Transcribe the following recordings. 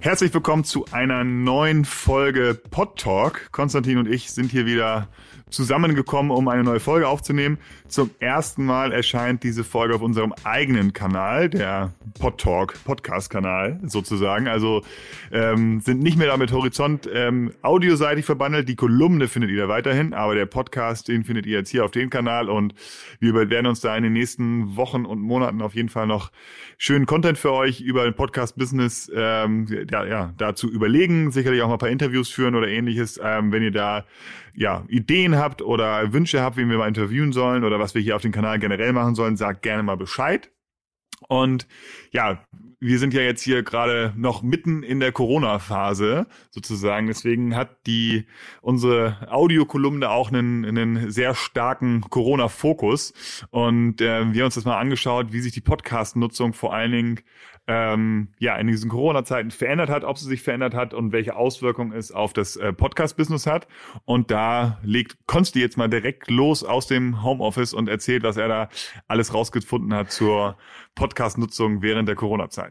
Herzlich willkommen zu einer neuen Folge Pod Talk. Konstantin und ich sind hier wieder zusammengekommen, um eine neue Folge aufzunehmen. Zum ersten Mal erscheint diese Folge auf unserem eigenen Kanal, der PodTalk Podcast-Kanal sozusagen. Also ähm, sind nicht mehr damit Horizont ähm, audioseitig verbandelt. Die Kolumne findet ihr da weiterhin, aber der Podcast, den findet ihr jetzt hier auf dem Kanal und wir werden uns da in den nächsten Wochen und Monaten auf jeden Fall noch schönen Content für euch über ein Podcast-Business ähm, ja, ja, dazu überlegen. Sicherlich auch mal ein paar Interviews führen oder ähnliches. Ähm, wenn ihr da ja, Ideen habt oder Wünsche habt, wen wir mal interviewen sollen oder was wir hier auf dem Kanal generell machen sollen, sagt gerne mal Bescheid. Und ja, wir sind ja jetzt hier gerade noch mitten in der Corona-Phase sozusagen. Deswegen hat die unsere Audiokolumne auch einen, einen sehr starken Corona-Fokus. Und äh, wir haben uns das mal angeschaut, wie sich die Podcast-Nutzung vor allen Dingen ähm, ja in diesen Corona-Zeiten verändert hat, ob sie sich verändert hat und welche Auswirkungen es auf das äh, Podcast-Business hat. Und da legt Konsti jetzt mal direkt los aus dem Homeoffice und erzählt, was er da alles rausgefunden hat zur Podcast-Nutzung während der Corona-Zeit.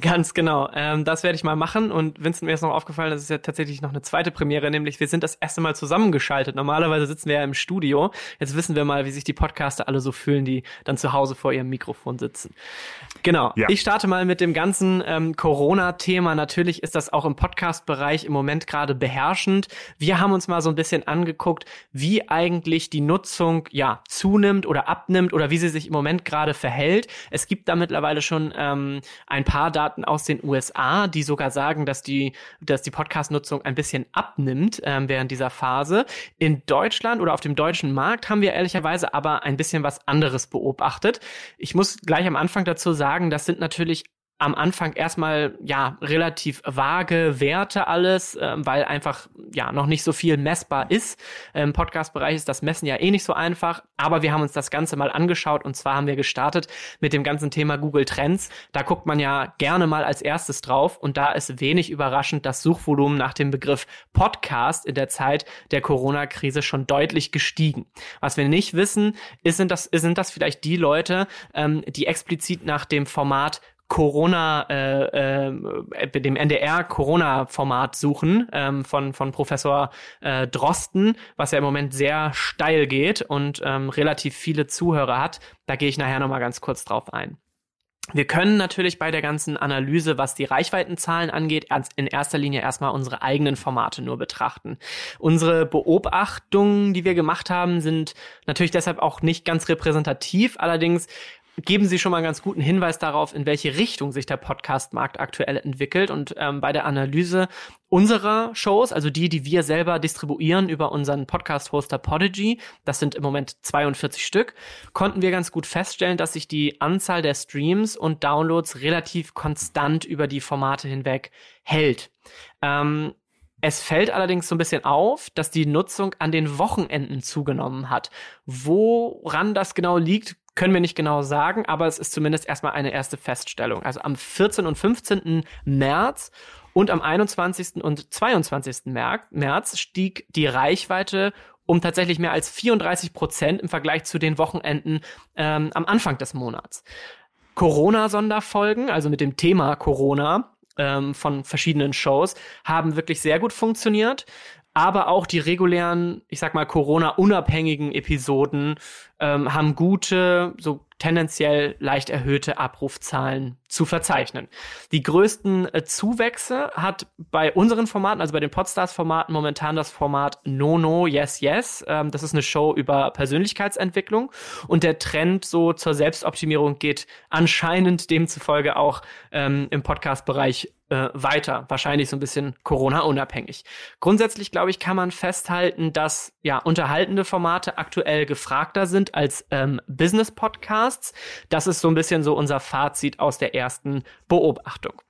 Ganz genau. Ähm, das werde ich mal machen. Und Vincent, mir ist noch aufgefallen, das ist ja tatsächlich noch eine zweite Premiere, nämlich wir sind das erste Mal zusammengeschaltet. Normalerweise sitzen wir ja im Studio. Jetzt wissen wir mal, wie sich die Podcaster alle so fühlen, die dann zu Hause vor ihrem Mikrofon sitzen. Genau. Ja. Ich starte mal mit dem ganzen ähm, Corona-Thema. Natürlich ist das auch im Podcast-Bereich im Moment gerade beherrschend. Wir haben uns mal so ein bisschen angeguckt, wie eigentlich die Nutzung ja zunimmt oder abnimmt oder wie sie sich im Moment gerade verhält. Es gibt da mittlerweile schon ähm, ein paar Daten aus den USA, die sogar sagen, dass die, dass die Podcast-Nutzung ein bisschen abnimmt ähm, während dieser Phase. In Deutschland oder auf dem deutschen Markt haben wir ehrlicherweise aber ein bisschen was anderes beobachtet. Ich muss gleich am Anfang dazu sagen, das sind natürlich am Anfang erstmal ja relativ vage Werte alles, ähm, weil einfach ja noch nicht so viel messbar ist. Im Podcast-Bereich ist das Messen ja eh nicht so einfach, aber wir haben uns das Ganze mal angeschaut und zwar haben wir gestartet mit dem ganzen Thema Google Trends. Da guckt man ja gerne mal als erstes drauf und da ist wenig überraschend das Suchvolumen nach dem Begriff Podcast in der Zeit der Corona-Krise schon deutlich gestiegen. Was wir nicht wissen, ist, sind das, sind das vielleicht die Leute, ähm, die explizit nach dem Format Corona, äh, äh, dem NDR-Corona-Format suchen ähm, von, von Professor äh, Drosten, was ja im Moment sehr steil geht und ähm, relativ viele Zuhörer hat. Da gehe ich nachher nochmal ganz kurz drauf ein. Wir können natürlich bei der ganzen Analyse, was die Reichweitenzahlen angeht, in erster Linie erstmal unsere eigenen Formate nur betrachten. Unsere Beobachtungen, die wir gemacht haben, sind natürlich deshalb auch nicht ganz repräsentativ. Allerdings geben Sie schon mal einen ganz guten Hinweis darauf, in welche Richtung sich der Podcast-Markt aktuell entwickelt. Und ähm, bei der Analyse unserer Shows, also die, die wir selber distribuieren über unseren Podcast-Hoster Podigy, das sind im Moment 42 Stück, konnten wir ganz gut feststellen, dass sich die Anzahl der Streams und Downloads relativ konstant über die Formate hinweg hält. Ähm, es fällt allerdings so ein bisschen auf, dass die Nutzung an den Wochenenden zugenommen hat. Woran das genau liegt, können wir nicht genau sagen, aber es ist zumindest erstmal eine erste Feststellung. Also am 14. und 15. März und am 21. und 22. März stieg die Reichweite um tatsächlich mehr als 34 Prozent im Vergleich zu den Wochenenden ähm, am Anfang des Monats. Corona-Sonderfolgen, also mit dem Thema Corona, ähm, von verschiedenen Shows haben wirklich sehr gut funktioniert. Aber auch die regulären, ich sag mal, Corona-unabhängigen Episoden ähm, haben gute, so tendenziell leicht erhöhte Abrufzahlen zu verzeichnen. Die größten äh, Zuwächse hat bei unseren Formaten, also bei den Podstars-Formaten, momentan das Format No No Yes Yes. Ähm, das ist eine Show über Persönlichkeitsentwicklung und der Trend so zur Selbstoptimierung geht anscheinend demzufolge auch ähm, im Podcast-Bereich äh, weiter. Wahrscheinlich so ein bisschen Corona-unabhängig. Grundsätzlich, glaube ich, kann man festhalten, dass ja unterhaltende Formate aktuell gefragter sind als ähm, Business-Podcasts. Das ist so ein bisschen so unser Fazit aus der ersten Beobachtung.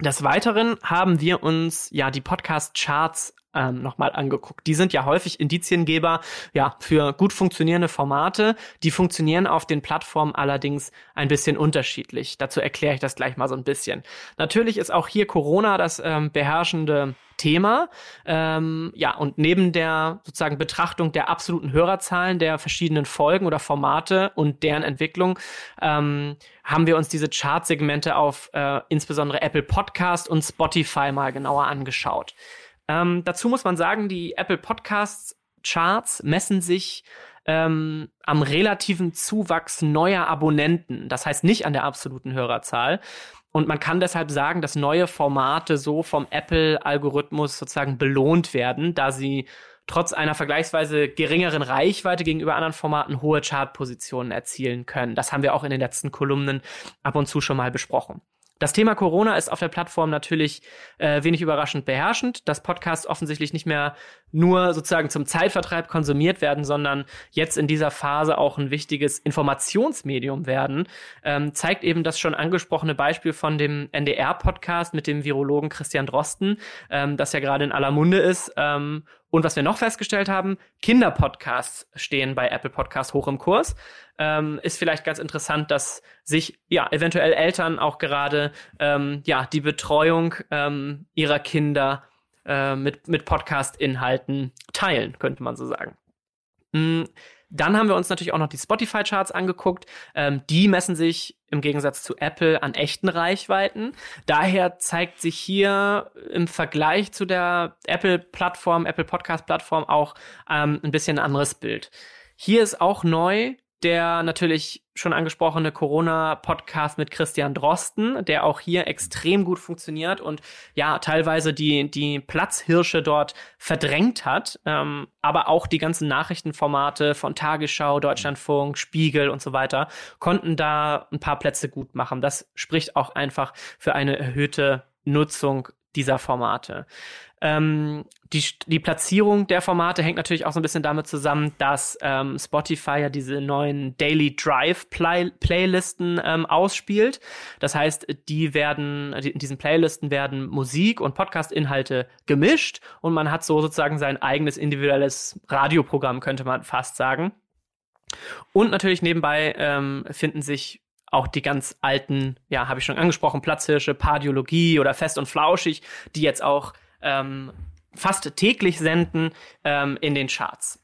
Des Weiteren haben wir uns ja die Podcast-Charts ähm, nochmal angeguckt. Die sind ja häufig Indiziengeber ja, für gut funktionierende Formate. Die funktionieren auf den Plattformen allerdings ein bisschen unterschiedlich. Dazu erkläre ich das gleich mal so ein bisschen. Natürlich ist auch hier Corona das ähm, beherrschende Thema. Ähm, ja, und neben der sozusagen Betrachtung der absoluten Hörerzahlen der verschiedenen Folgen oder Formate und deren Entwicklung ähm, haben wir uns diese Chartsegmente auf äh, insbesondere Apple Podcast und Spotify mal genauer angeschaut. Ähm, dazu muss man sagen, die Apple Podcasts Charts messen sich ähm, am relativen Zuwachs neuer Abonnenten. Das heißt nicht an der absoluten Hörerzahl. Und man kann deshalb sagen, dass neue Formate so vom Apple-Algorithmus sozusagen belohnt werden, da sie trotz einer vergleichsweise geringeren Reichweite gegenüber anderen Formaten hohe Chartpositionen erzielen können. Das haben wir auch in den letzten Kolumnen ab und zu schon mal besprochen. Das Thema Corona ist auf der Plattform natürlich äh, wenig überraschend beherrschend, dass Podcasts offensichtlich nicht mehr nur sozusagen zum Zeitvertreib konsumiert werden, sondern jetzt in dieser Phase auch ein wichtiges Informationsmedium werden, ähm, zeigt eben das schon angesprochene Beispiel von dem NDR-Podcast mit dem Virologen Christian Drosten, ähm, das ja gerade in aller Munde ist ähm, und was wir noch festgestellt haben, Kinderpodcasts stehen bei Apple Podcasts hoch im Kurs. Ähm, ist vielleicht ganz interessant, dass sich ja eventuell Eltern auch gerade ähm, ja die Betreuung ähm, ihrer Kinder äh, mit mit Podcast-Inhalten teilen, könnte man so sagen. Mhm. Dann haben wir uns natürlich auch noch die Spotify-Charts angeguckt. Ähm, die messen sich im Gegensatz zu Apple an echten Reichweiten. Daher zeigt sich hier im Vergleich zu der Apple-Plattform, Apple Podcast-Plattform auch ähm, ein bisschen ein anderes Bild. Hier ist auch neu, der natürlich schon angesprochene Corona-Podcast mit Christian Drosten, der auch hier extrem gut funktioniert und ja, teilweise die, die Platzhirsche dort verdrängt hat, ähm, aber auch die ganzen Nachrichtenformate von Tagesschau, Deutschlandfunk, Spiegel und so weiter konnten da ein paar Plätze gut machen. Das spricht auch einfach für eine erhöhte Nutzung dieser Formate. Ähm, die, die Platzierung der Formate hängt natürlich auch so ein bisschen damit zusammen, dass ähm, Spotify ja diese neuen Daily Drive Play Playlisten ähm, ausspielt. Das heißt, die werden, in diesen Playlisten werden Musik und Podcast-Inhalte gemischt und man hat so sozusagen sein eigenes individuelles Radioprogramm, könnte man fast sagen. Und natürlich nebenbei ähm, finden sich auch die ganz alten, ja, habe ich schon angesprochen, Platzhirsche, Pardiologie oder Fest und Flauschig, die jetzt auch ähm, fast täglich senden ähm, in den Charts.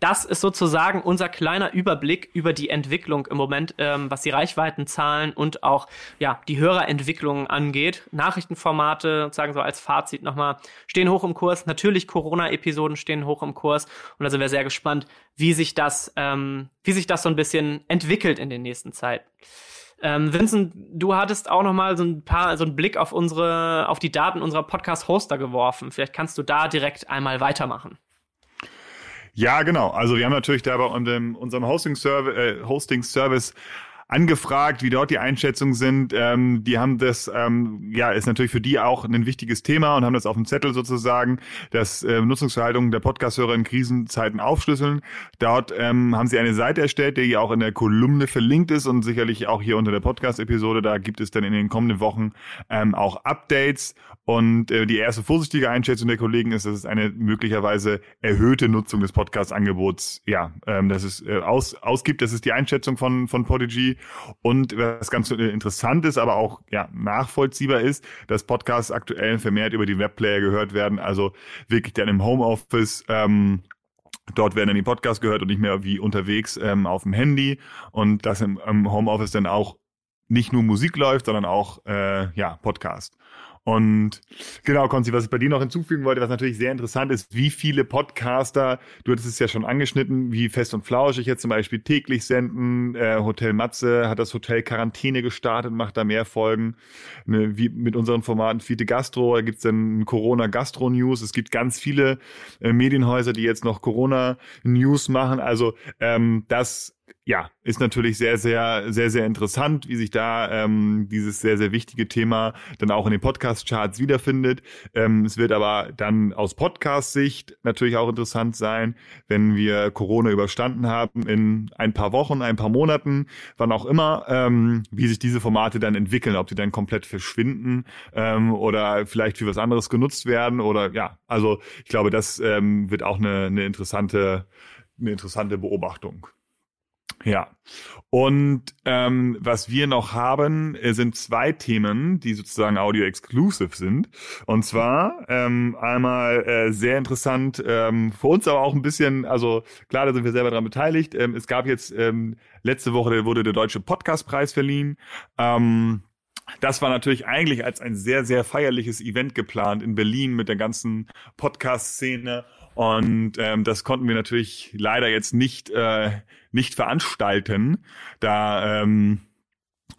Das ist sozusagen unser kleiner Überblick über die Entwicklung im Moment, ähm, was die Reichweitenzahlen und auch ja die Hörerentwicklung angeht. Nachrichtenformate, sagen so als Fazit nochmal, stehen hoch im Kurs. Natürlich Corona-Episoden stehen hoch im Kurs und da sind wir sehr gespannt, wie sich das, ähm, wie sich das so ein bisschen entwickelt in den nächsten Zeiten. Ähm, Vincent, du hattest auch noch mal so ein paar, so einen Blick auf unsere, auf die Daten unserer Podcast-Hoster geworfen. Vielleicht kannst du da direkt einmal weitermachen. Ja, genau. Also wir haben natürlich da bei unserem Hosting-Service äh, Hosting angefragt, wie dort die Einschätzungen sind. Ähm, die haben das, ähm, ja, ist natürlich für die auch ein wichtiges Thema und haben das auf dem Zettel sozusagen, das äh, Nutzungsverhaltung der Podcast-Hörer in Krisenzeiten aufschlüsseln. Dort ähm, haben sie eine Seite erstellt, die auch in der Kolumne verlinkt ist und sicherlich auch hier unter der Podcast-Episode. Da gibt es dann in den kommenden Wochen ähm, auch Updates und äh, die erste vorsichtige Einschätzung der Kollegen ist, dass es eine möglicherweise erhöhte Nutzung des Podcast-Angebots, ja, ähm, dass es äh, aus, ausgibt. Das ist die Einschätzung von, von Podigy. Und was ganz interessant ist, aber auch ja, nachvollziehbar ist, dass Podcasts aktuell vermehrt über die Webplayer gehört werden. Also wirklich dann im Homeoffice. Ähm, Dort werden dann die Podcasts gehört und nicht mehr wie unterwegs ähm, auf dem Handy. Und dass im, im Homeoffice dann auch nicht nur Musik läuft, sondern auch äh, ja Podcast. Und genau, Konzi, was ich bei dir noch hinzufügen wollte, was natürlich sehr interessant ist, wie viele Podcaster, du hattest es ja schon angeschnitten, wie Fest und Flauschig jetzt zum Beispiel täglich senden. Äh, Hotel Matze hat das Hotel Quarantäne gestartet, macht da mehr Folgen. Ne, wie mit unseren Formaten Fiete Gastro, da gibt's dann Corona Gastro News. Es gibt ganz viele äh, Medienhäuser, die jetzt noch Corona News machen. Also ähm, das ja, ist natürlich sehr, sehr, sehr, sehr interessant, wie sich da ähm, dieses sehr, sehr wichtige Thema dann auch in den Podcast-Charts wiederfindet. Ähm, es wird aber dann aus Podcast-Sicht natürlich auch interessant sein, wenn wir Corona überstanden haben in ein paar Wochen, ein paar Monaten, wann auch immer, ähm, wie sich diese Formate dann entwickeln, ob die dann komplett verschwinden ähm, oder vielleicht für was anderes genutzt werden oder ja, also ich glaube, das ähm, wird auch eine, eine interessante, eine interessante Beobachtung. Ja. Und ähm, was wir noch haben, äh, sind zwei Themen, die sozusagen audio-exclusive sind. Und zwar ähm, einmal äh, sehr interessant, ähm, für uns aber auch ein bisschen, also klar, da sind wir selber dran beteiligt. Ähm, es gab jetzt ähm, letzte Woche wurde der Deutsche Podcastpreis verliehen. Ähm, das war natürlich eigentlich als ein sehr, sehr feierliches Event geplant in Berlin mit der ganzen Podcast-Szene. Und ähm, das konnten wir natürlich leider jetzt nicht, äh, nicht veranstalten, da ähm,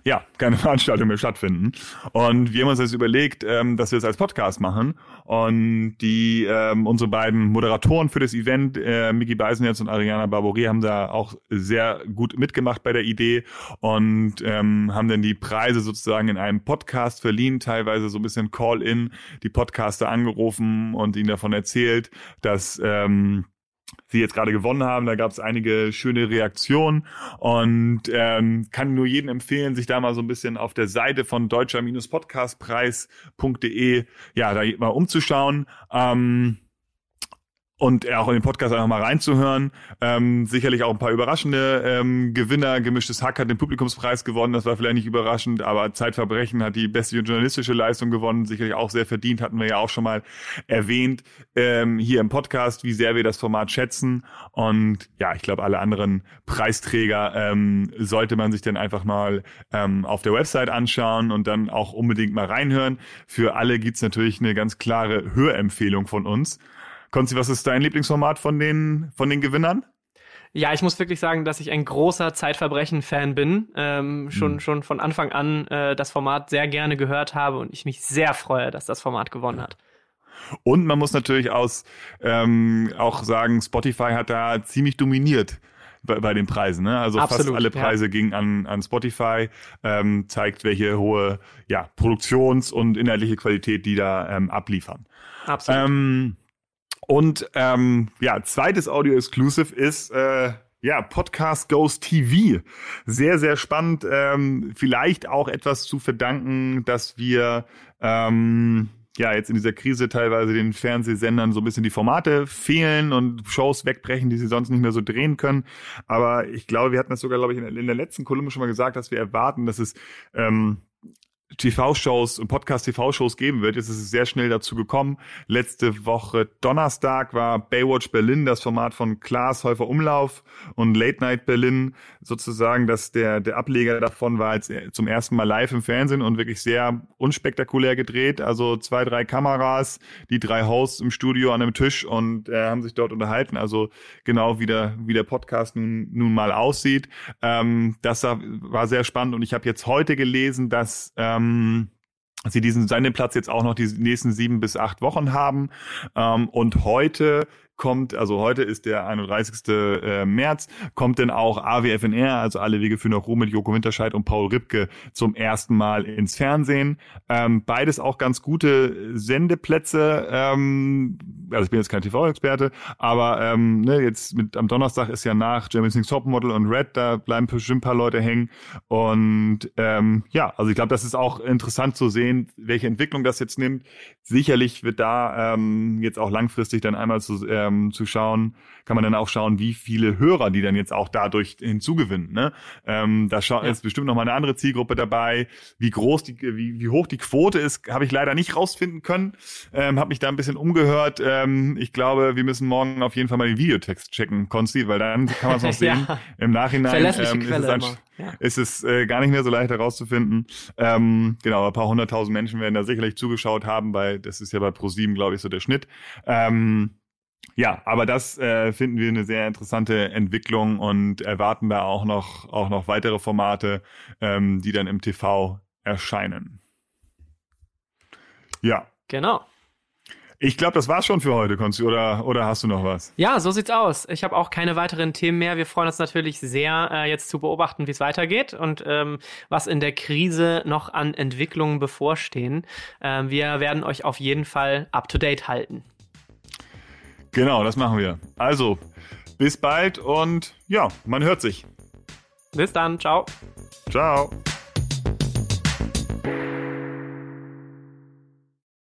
ja, keine Veranstaltung mehr stattfinden. Und wir haben uns jetzt überlegt, ähm, dass wir es als Podcast machen. Und die ähm, unsere beiden Moderatoren für das Event, äh, Miki Beisenherz und Ariana Barbouri, haben da auch sehr gut mitgemacht bei der Idee und ähm, haben dann die Preise sozusagen in einem Podcast verliehen, teilweise so ein bisschen Call-in, die Podcaster angerufen und ihnen davon erzählt, dass ähm, sie jetzt gerade gewonnen haben. Da gab es einige schöne Reaktionen und ähm, kann nur jedem empfehlen, sich da mal so ein bisschen auf der Seite von deutscher-podcastpreis.de ja da mal umzuschauen. Ähm, und auch in den Podcast einfach mal reinzuhören. Ähm, sicherlich auch ein paar überraschende ähm, Gewinner. Gemischtes Hack hat den Publikumspreis gewonnen, das war vielleicht nicht überraschend, aber Zeitverbrechen hat die beste journalistische Leistung gewonnen, sicherlich auch sehr verdient, hatten wir ja auch schon mal erwähnt ähm, hier im Podcast, wie sehr wir das Format schätzen. Und ja, ich glaube, alle anderen Preisträger ähm, sollte man sich dann einfach mal ähm, auf der Website anschauen und dann auch unbedingt mal reinhören. Für alle gibt's natürlich eine ganz klare Hörempfehlung von uns. Konzi, was ist dein Lieblingsformat von den, von den Gewinnern? Ja, ich muss wirklich sagen, dass ich ein großer Zeitverbrechen-Fan bin. Ähm, schon, mhm. schon von Anfang an äh, das Format sehr gerne gehört habe und ich mich sehr freue, dass das Format gewonnen hat. Und man muss natürlich aus, ähm, auch sagen, Spotify hat da ziemlich dominiert bei, bei den Preisen. Ne? Also Absolut, fast alle Preise ja. gingen an, an Spotify, ähm, zeigt, welche hohe ja, Produktions- und inhaltliche Qualität die da ähm, abliefern. Absolut. Und ähm, ja, zweites Audio-Exclusive ist äh, ja, Podcast Ghost TV. Sehr, sehr spannend. Ähm, vielleicht auch etwas zu verdanken, dass wir ähm, ja jetzt in dieser Krise teilweise den Fernsehsendern so ein bisschen die Formate fehlen und Shows wegbrechen, die sie sonst nicht mehr so drehen können. Aber ich glaube, wir hatten das sogar, glaube ich, in der letzten Kolumne schon mal gesagt, dass wir erwarten, dass es ähm, TV-Shows und Podcast-TV-Shows geben wird. Jetzt ist es sehr schnell dazu gekommen. Letzte Woche Donnerstag war Baywatch Berlin, das Format von Klaas Häufer Umlauf und Late Night Berlin sozusagen, dass der, der Ableger davon war jetzt zum ersten Mal live im Fernsehen und wirklich sehr unspektakulär gedreht. Also zwei, drei Kameras, die drei Hosts im Studio an einem Tisch und äh, haben sich dort unterhalten. Also genau wie der, wie der Podcast nun, nun mal aussieht. Ähm, das war sehr spannend und ich habe jetzt heute gelesen, dass ähm, ähm, sie diesen seinen Platz jetzt auch noch die nächsten sieben bis acht Wochen haben. Ähm, und heute kommt, also heute ist der 31. Äh, März, kommt denn auch AWFNR, also alle Wege für nach Ruhm mit Joko Winterscheid und Paul Ripke zum ersten Mal ins Fernsehen. Ähm, beides auch ganz gute Sendeplätze. Ähm, also ich bin jetzt kein TV-Experte, aber ähm, ne, jetzt mit am Donnerstag ist ja nach Jeremy's Next Topmodel und Red, da bleiben bestimmt ein paar Leute hängen. Und ähm, ja, also ich glaube, das ist auch interessant zu sehen, welche Entwicklung das jetzt nimmt. Sicherlich wird da ähm, jetzt auch langfristig dann einmal zu äh, ähm, zu schauen, kann man dann auch schauen, wie viele Hörer die dann jetzt auch dadurch hinzugewinnen. Ne? Ähm, da ja. ist bestimmt noch mal eine andere Zielgruppe dabei. Wie groß die, wie, wie hoch die Quote ist, habe ich leider nicht rausfinden können. Ähm, habe mich da ein bisschen umgehört. Ähm, ich glaube, wir müssen morgen auf jeden Fall mal den Videotext checken, Konsti, weil dann kann man es noch sehen. ja. Im Nachhinein ähm, ist es, ein, ja. ist es äh, gar nicht mehr so leicht herauszufinden. Ähm, genau, ein paar hunderttausend Menschen werden da sicherlich zugeschaut haben, weil das ist ja bei ProSieben, glaube ich, so der Schnitt. Ähm, ja, aber das äh, finden wir eine sehr interessante Entwicklung und erwarten da auch noch, auch noch weitere Formate, ähm, die dann im TV erscheinen. Ja. Genau. Ich glaube, das war's schon für heute, Konsti, oder, oder hast du noch was? Ja, so sieht's aus. Ich habe auch keine weiteren Themen mehr. Wir freuen uns natürlich sehr, äh, jetzt zu beobachten, wie es weitergeht und ähm, was in der Krise noch an Entwicklungen bevorstehen. Ähm, wir werden euch auf jeden Fall up to date halten. Genau, das machen wir. Also, bis bald und ja, man hört sich. Bis dann, ciao. Ciao.